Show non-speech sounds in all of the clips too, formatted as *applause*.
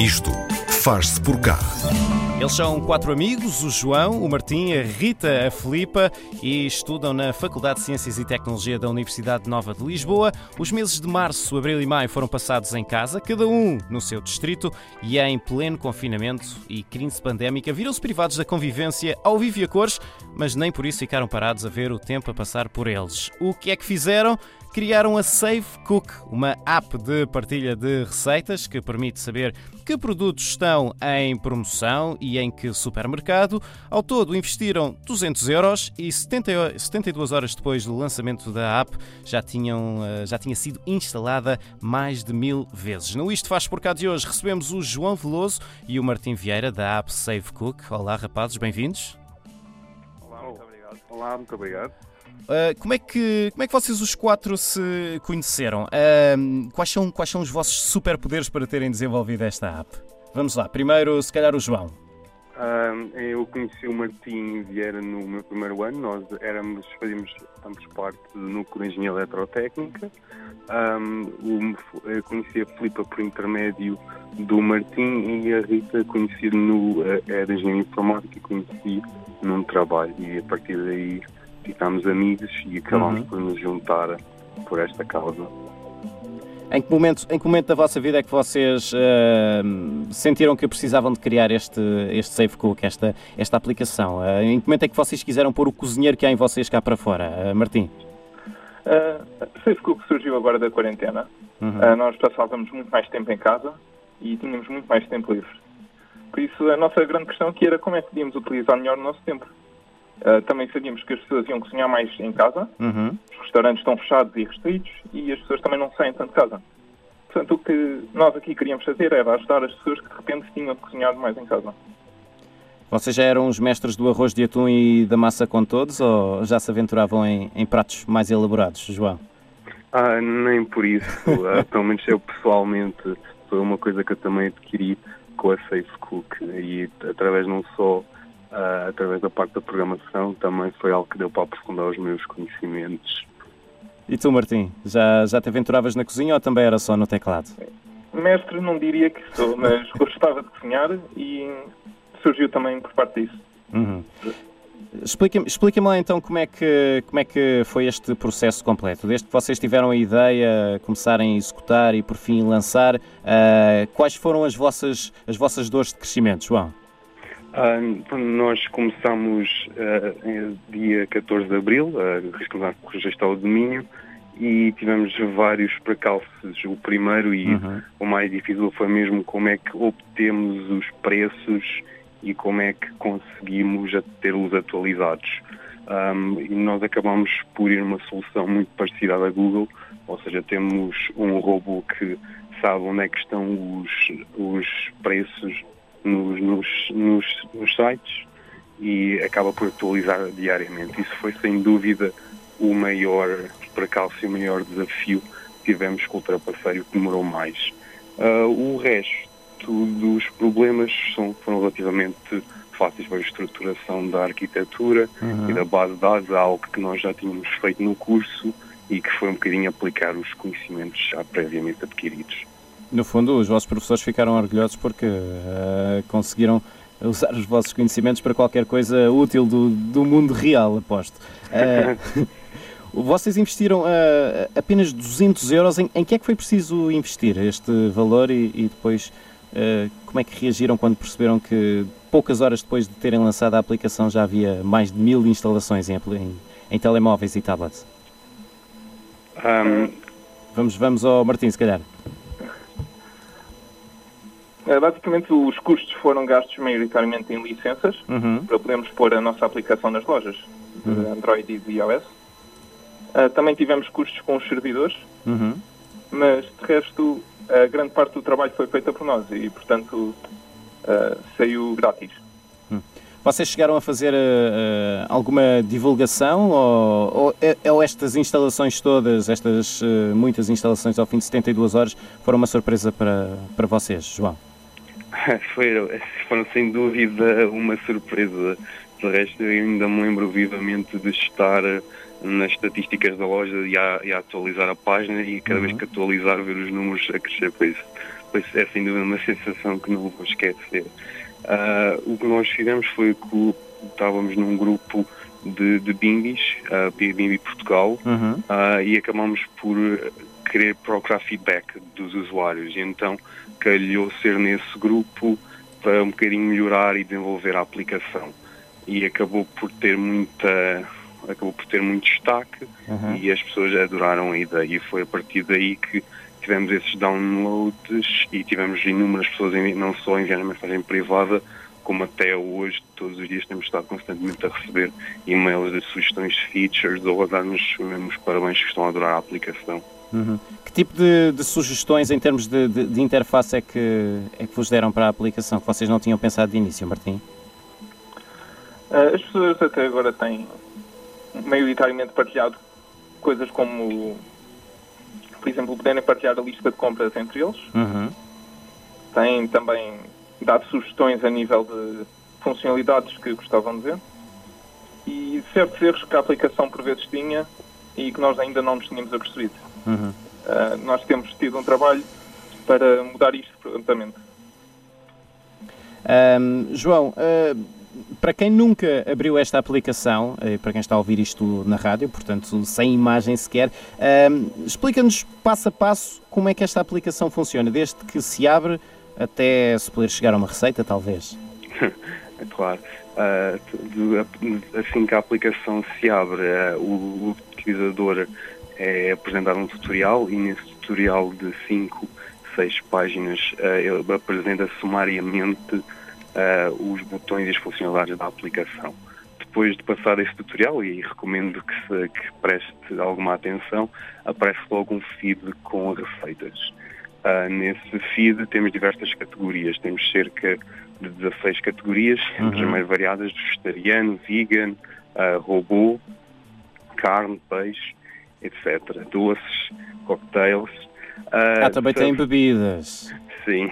Isto faz-se por cá. Eles são quatro amigos, o João, o Martim, a Rita, a Filipa e estudam na Faculdade de Ciências e Tecnologia da Universidade Nova de Lisboa. Os meses de março, abril e maio foram passados em casa, cada um no seu distrito e em pleno confinamento e crise pandémica viram-se privados da convivência ao vivo e a cores, mas nem por isso ficaram parados a ver o tempo a passar por eles. O que é que fizeram? Criaram a Save Cook, uma app de partilha de receitas que permite saber que produtos estão em promoção e em que supermercado. Ao todo, investiram 200 euros e 70, 72 horas depois do lançamento da app já, tinham, eh, já tinha sido instalada mais de mil vezes. No Isto Faz Por Cá de hoje recebemos o João Veloso e o Martim Vieira da app Save Cook. Olá, rapazes, bem-vindos. Olá, muito obrigado. Olá, muito obrigado. Uh, como, é que, como é que vocês os quatro se conheceram? Uh, quais, são, quais são os vossos superpoderes para terem desenvolvido esta app? Vamos lá, primeiro, se calhar, o João. Uh, eu conheci o Martim Vieira no meu primeiro ano, nós éramos, fazíamos ambos parte do núcleo de engenharia eletrotécnica. Um, eu conheci a Filipa por intermédio do Martim e a Rita conheci no, era engenharia informática e conheci num trabalho e a partir daí ficámos amigos e acabámos uhum. por nos juntar por esta causa. Em que, momento, em que momento da vossa vida é que vocês uh, sentiram que precisavam de criar este, este Safe Cook, esta, esta aplicação? Uh, em que momento é que vocês quiseram pôr o cozinheiro que há em vocês cá para fora? Uh, Martim? Uh, Safe Cook surgiu agora da quarentena. Uhum. nós passávamos muito mais tempo em casa e tínhamos muito mais tempo livre. Por isso, a nossa grande questão aqui era como é que podíamos utilizar melhor o nosso tempo. Uh, também sabíamos que as pessoas iam cozinhar mais em casa, uhum. os restaurantes estão fechados e restritos e as pessoas também não saem tanto de casa. Portanto, o que nós aqui queríamos fazer era ajudar as pessoas que de repente tinham de cozinhar mais em casa. Vocês já eram os mestres do arroz de atum e da massa com todos ou já se aventuravam em, em pratos mais elaborados, João? Ah, nem por isso. uh, *laughs* pelo menos eu pessoalmente foi uma coisa que eu também adquiri com a Safe Cook e através não só uh, através da parte da programação, também foi algo que deu para aprofundar os meus conhecimentos. E tu, Martim, já, já te aventuravas na cozinha ou também era só no teclado? Mestre não diria que sou, mas *laughs* gostava de cozinhar e surgiu também por parte disso. Uhum. Explica-me explica lá então como é, que, como é que foi este processo completo. Desde que vocês tiveram a ideia, começarem a executar e por fim lançar, uh, quais foram as vossas, as vossas dores de crescimento, João? Uh, nós começamos uh, dia 14 de abril a registrar o domínio e tivemos vários percalços. O primeiro e uhum. o mais difícil foi mesmo como é que obtemos os preços e como é que conseguimos tê-los atualizados. Um, e nós acabamos por ir uma solução muito parecida à da Google, ou seja, temos um robô que sabe onde é que estão os, os preços nos, nos, nos, nos sites e acaba por atualizar diariamente. Isso foi sem dúvida o maior percalço e o maior desafio que tivemos com o ultrapassar e o que demorou mais. Uh, o resto dos problemas são, foram relativamente fáceis para a estruturação da arquitetura uhum. e da base de dados, algo que nós já tínhamos feito no curso e que foi um bocadinho aplicar os conhecimentos já previamente adquiridos. No fundo, os vossos professores ficaram orgulhosos porque uh, conseguiram usar os vossos conhecimentos para qualquer coisa útil do, do mundo real, aposto. Uh, *laughs* vocês investiram uh, apenas 200 euros. Em, em que é que foi preciso investir este valor e, e depois como é que reagiram quando perceberam que poucas horas depois de terem lançado a aplicação já havia mais de mil instalações em, em, em telemóveis e tablets? Um... Vamos, vamos ao Martim, se calhar. Eh, basicamente, os custos foram gastos maioritariamente em licenças uhum. para podermos pôr a nossa aplicação nas lojas de uhum. Android e iOS. Uh, também tivemos custos com os servidores, uhum. mas de resto, a grande parte do trabalho foi feita por nós e, portanto, uh, saiu grátis. Hum. Vocês chegaram a fazer uh, alguma divulgação ou, ou, ou, estas instalações todas, estas uh, muitas instalações ao fim de 72 horas, foram uma surpresa para, para vocês, João? *laughs* foram, foram sem dúvida uma surpresa. De resto, eu ainda me lembro vivamente de estar nas estatísticas da loja e a, e a atualizar a página e cada uhum. vez que atualizar ver os números a crescer. Por isso, é sem dúvida uma sensação que não vou esquecer. Uh, o que nós fizemos foi que estávamos num grupo de, de Bimbis, uh, Bimbi Portugal, uhum. uh, e acabamos por querer procurar feedback dos usuários. E então calhou ser nesse grupo para um bocadinho melhorar e desenvolver a aplicação. E acabou por ter muita acabou por ter muito destaque uhum. e as pessoas adoraram a ideia e foi a partir daí que tivemos esses downloads e tivemos inúmeras pessoas não só enviando mensagem privada como até hoje, todos os dias temos estado constantemente a receber e-mails de sugestões de features ou a dar-nos os parabéns que estão a adorar a aplicação. Uhum. Que tipo de, de, sugestões em termos de, de, de, interface é que, é que vos deram para a aplicação que vocês não tinham pensado de início, Martim? Uh, as pessoas até agora têm maioritariamente partilhado coisas como, por exemplo, poderem partilhar a lista de compras entre eles. Uhum. Têm também dado sugestões a nível de funcionalidades que gostavam de ver e certos erros que a aplicação por vezes tinha e que nós ainda não nos tínhamos apercebido. Uhum. Uh, nós temos tido um trabalho para mudar isto prontamente. Um, João, uh, para quem nunca abriu esta aplicação, uh, para quem está a ouvir isto na rádio, portanto sem imagem sequer, explica-nos passo a passo como é que esta aplicação funciona, desde que se abre até se poder chegar a uma receita, talvez. *laughs* Claro. Uh, assim que a aplicação se abre, uh, o, utilizador é apresentar um tutorial e nesse tutorial de 5, 6 páginas uh, ele apresenta sumariamente os botões e as funcionalidades da aplicação. Depois de passar esse tutorial, e recomendo que, se, que preste alguma atenção, aparece logo um feed com receitas. Uh, nesse feed temos diversas categorias, temos cerca de 16 categorias, uhum. entre as mais variadas, vegetariano, vegan, robô, carne, peixe, etc. Doces, cocktails. Uh, ah, também tem bebidas. Sim.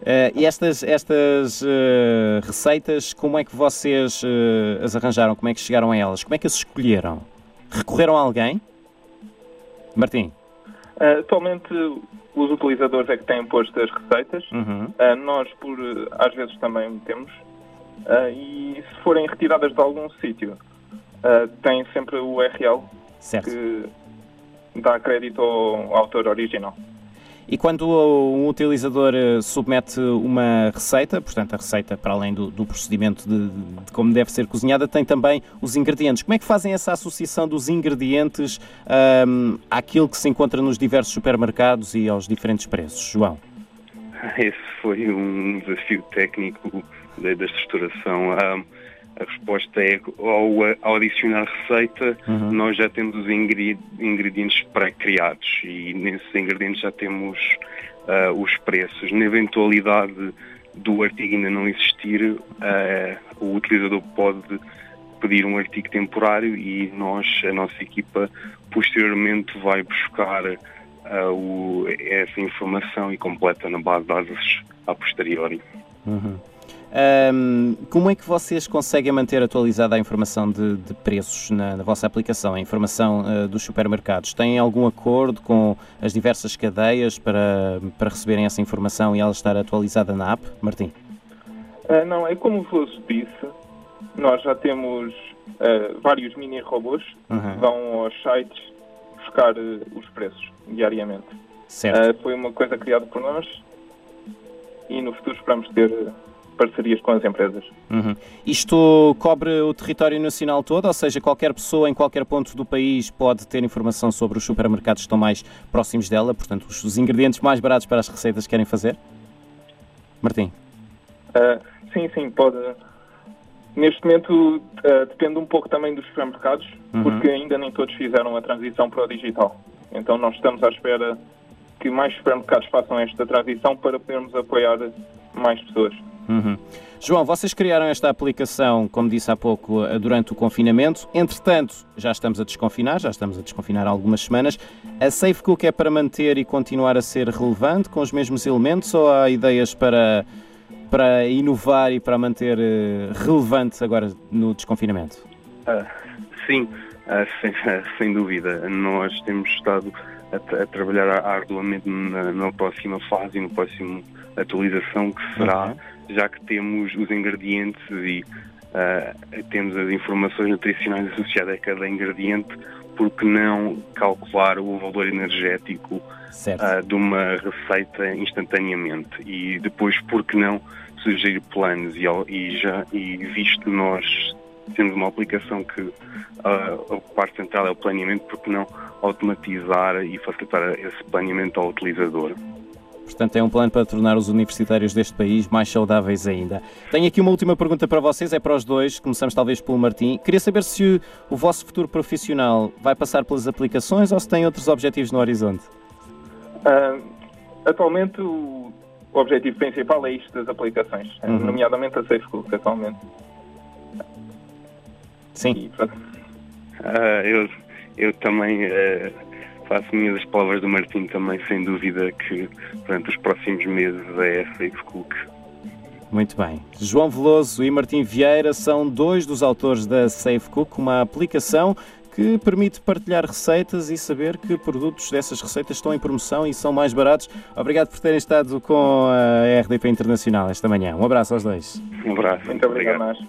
Uh, *laughs* e estas, estas uh, receitas, como é que vocês uh, as arranjaram? Como é que chegaram a elas? Como é que as escolheram? Recorreram a alguém? Martim? Atualmente, os utilizadores é que têm posto as receitas. Uhum. nós, por às vezes, também temos. e se forem retiradas de algum sítio, uh, tem sempre o URL certo. que dá crédito ao autor original. E quando um utilizador eh, submete uma receita, portanto a receita para além do, do procedimento de, de, como deve ser cozinhada, tem também os ingredientes. Como é que fazem essa associação dos ingredientes um, àquilo que se encontra nos diversos supermercados e aos diferentes preços? João? *laughs* Esse foi um desafio técnico da, estruturação. Um, a resposta é ao, ao adicionar receita, uhum. nós já temos os ingredientes pré-criados e nesses ingredientes já temos uh, os preços. Na eventualidade do artigo ainda não existir, uh, o utilizador pode pedir um artigo temporário e nós, a nossa equipa, posteriormente vai buscar uh, o, essa informação e completa na base de dados a posteriori. Uhum. Um, como é que vocês conseguem manter atualizada a informação de, de preços na, na, vossa aplicação, a informação uh, dos supermercados? Têm algum acordo com as diversas cadeias para, para receberem essa informação e ela estar atualizada na app? Martim? Uh, não, é como vos disse, nós já temos uh, vários mini-robôs uhum. que vão aos sites buscar os preços diariamente. Certo. foi uma coisa criada por nós e no futuro esperamos ter parcerias com as empresas. Uhum. Isto cobre o território nacional todo, ou seja, qualquer pessoa em qualquer ponto do país pode ter informação sobre os supermercados que estão mais próximos dela, portanto, os, os ingredientes mais baratos para as receitas que querem fazer? Martim? Uh, sim, sim, pode. Neste momento uh, depende um pouco também dos supermercados, uhum. porque ainda nem todos fizeram a transição para o digital. Então nós estamos à espera que mais supermercados façam esta transição para podermos apoiar mais pessoas. Uhum. João, vocês criaram esta aplicação, como disse há pouco, eh, durante o confinamento. Entretanto, já estamos a desconfinar, já estamos a desconfinar há algumas semanas. A SafeCook é para manter e continuar a ser relevante com os mesmos elementos ou há ideias para, para inovar e para manter uh, relevante agora no desconfinamento? Uh, sim, uh, sem, *laughs* sem, dúvida. Nós temos estado a, a trabalhar arduamente na, na, próxima fase, na próxima atualização, que será, uhum. já que temos os ingredientes e uh, temos as informações nutricionais associadas a cada ingrediente, porque não calcular o valor energético uh, de uma receita instantaneamente? E depois, porque não sugerir planos? E, e já, e visto nós temos uma aplicação que uh, a parte central é o planeamento, porque não automatizar e facilitar esse planeamento ao utilizador? Portanto, é um plano para tornar os universitários deste país mais saudáveis ainda. Tenho aqui uma última pergunta para vocês, é para os dois. Começamos talvez pelo Martim. Queria saber se o, o vosso futuro profissional vai passar pelas aplicações ou se tem outros objetivos no horizonte. Uh, atualmente, o objetivo principal é isto das aplicações, uhum. nomeadamente a SafeCook, atualmente. Sim. Uh, eu, eu também. Uh faço minhas as palavras do Martim também, sem dúvida que durante os próximos meses é Safe Cook. Muito bem. João Veloso e Martim Vieira são dois dos autores da Safe Cook, uma aplicação que permite partilhar receitas e saber que produtos dessas receitas estão em promoção e são mais baratos. Obrigado por terem estado com a RDP Internacional esta manhã. Um abraço aos dois. Um abraço. Muito obrigado. obrigado.